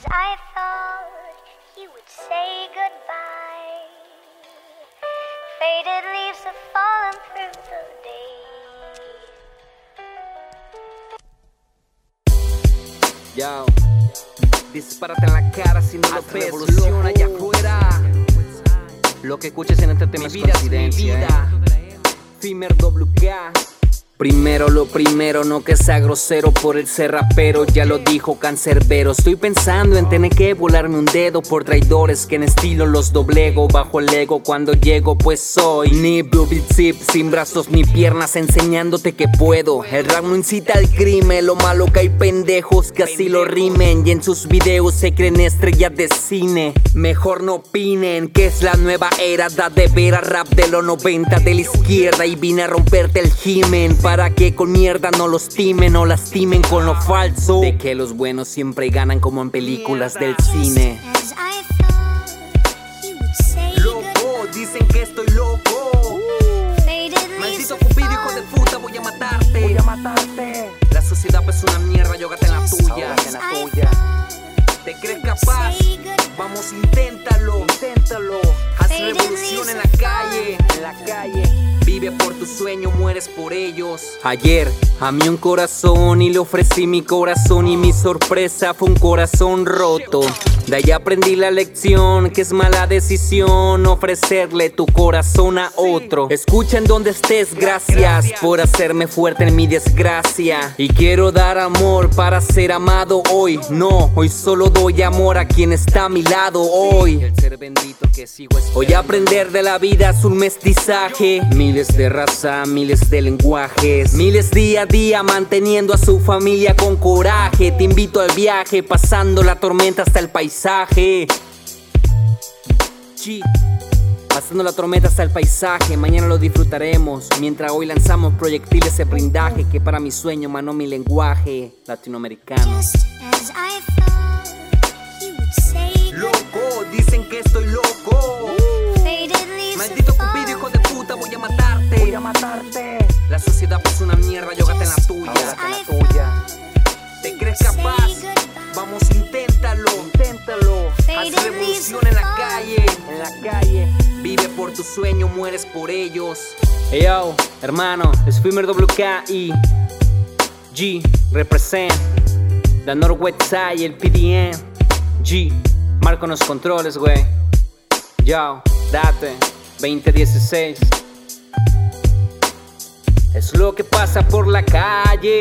as I thought he would say goodbye. Faded leaves have fallen through the day. Yo, dispárate en la cara si no lo ves. Revolución allá afuera. Lo que escuches en entretenimiento mi vida es mi vida. Fimer WK. Primero lo primero, no que sea grosero por el ser rapero, ya lo dijo Cancerbero. Estoy pensando en tener que volarme un dedo por traidores que en estilo los doblego bajo el ego cuando llego, pues soy ni Blue Zip, sin brazos ni piernas, enseñándote que puedo. El rap no incita al crimen, lo malo que hay pendejos que así lo rimen y en sus videos se creen estrellas de cine. Mejor no opinen que es la nueva era, da de ver a rap de los 90 de la izquierda y vine a romperte el himen para que con mierda no los timen o lastimen con lo falso. De que los buenos siempre ganan como en películas del cine. Loco, dicen que estoy loco. Maldito cupido, hijo de puta, voy a matarte. Voy a matarte. La sociedad es una mierda, yógate en la tuya. as I thought ¿Te crees capaz? Vamos, inténtalo. Inténtalo. Haz revolución en la calle. En la calle. Vive por tu sueño, mueres por ellos. Ayer amé un corazón y le ofrecí mi corazón y mi sorpresa fue un corazón roto. De ahí aprendí la lección que es mala decisión ofrecerle tu corazón a otro. Escucha en donde estés, gracias por hacerme fuerte en mi desgracia. Y quiero dar amor para ser amado hoy. No, hoy solo doy amor a quien está a mi lado hoy. Hoy aprender de la vida es un mestizaje. Miles de raza, miles de lenguajes. Miles día a día manteniendo a su familia con coraje. Te invito al viaje, pasando la tormenta hasta el paisaje. Chi. Pasando la tormenta hasta el paisaje, mañana lo disfrutaremos. Mientras hoy lanzamos proyectiles de blindaje que para mi sueño manó mi lenguaje latinoamericano. Loco, dicen que estoy loco. Matarte. La sociedad es una mierda, yógate en la tuya. I thought ¿Te crees capaz? Vamos, inténtalo. Inténtalo. Haz revolución en la calle. En la calle. Vive por tu sueño, mueres por ellos. Hey yo, hermano, es Fimer WK y G represent. The Northwest Side, el PDN. G, marco los controles, güey. Yo, date, 2016. Es lo que pasa por la calle.